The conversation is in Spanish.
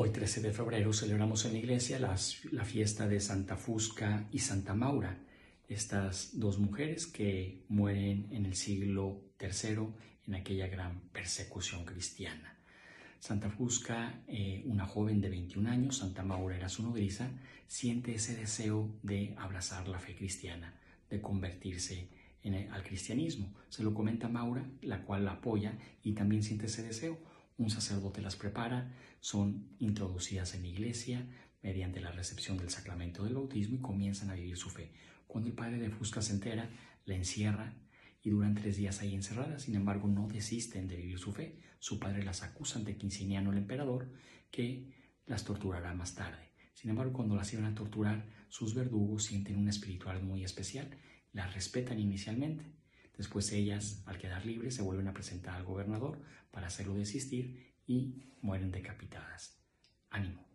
Hoy 13 de febrero celebramos en la iglesia la fiesta de Santa Fusca y Santa Maura, estas dos mujeres que mueren en el siglo III en aquella gran persecución cristiana. Santa Fusca, eh, una joven de 21 años, Santa Maura era su nodriza, siente ese deseo de abrazar la fe cristiana, de convertirse al cristianismo. Se lo comenta Maura, la cual la apoya y también siente ese deseo un sacerdote las prepara, son introducidas en la iglesia mediante la recepción del sacramento del bautismo y comienzan a vivir su fe. Cuando el padre de Fusca se entera, la encierra y duran tres días ahí encerradas. Sin embargo, no desisten de vivir su fe. Su padre las acusa ante Quinciniano el emperador, que las torturará más tarde. Sin embargo, cuando las iban a torturar, sus verdugos sienten una espiritual muy especial. Las respetan inicialmente, Después ellas, al quedar libres, se vuelven a presentar al gobernador para hacerlo desistir y mueren decapitadas. Ánimo.